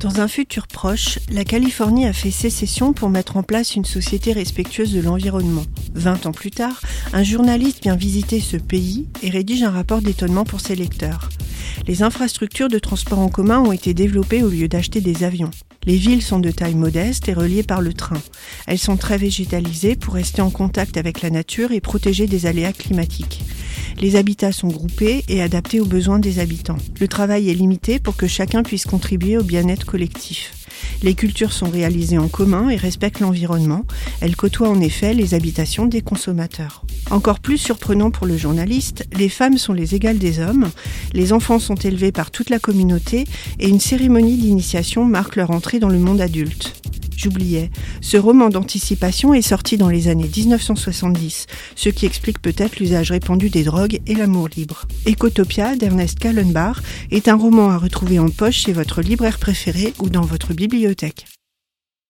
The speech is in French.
Dans un futur proche, la Californie a fait sécession pour mettre en place une société respectueuse de l'environnement. Vingt ans plus tard, un journaliste vient visiter ce pays et rédige un rapport d'étonnement pour ses lecteurs. Les infrastructures de transport en commun ont été développées au lieu d'acheter des avions. Les villes sont de taille modeste et reliées par le train. Elles sont très végétalisées pour rester en contact avec la nature et protéger des aléas climatiques. Les habitats sont groupés et adaptés aux besoins des habitants. Le travail est limité pour que chacun puisse contribuer au bien-être collectif. Les cultures sont réalisées en commun et respectent l'environnement. Elles côtoient en effet les habitations des consommateurs. Encore plus surprenant pour le journaliste, les femmes sont les égales des hommes, les enfants sont élevés par toute la communauté et une cérémonie d'initiation marque leur entrée dans le monde adulte. J'oubliais. Ce roman d'anticipation est sorti dans les années 1970, ce qui explique peut-être l'usage répandu des drogues et l'amour libre. Ecotopia d'Ernest Kallenbach est un roman à retrouver en poche chez votre libraire préféré ou dans votre bibliothèque.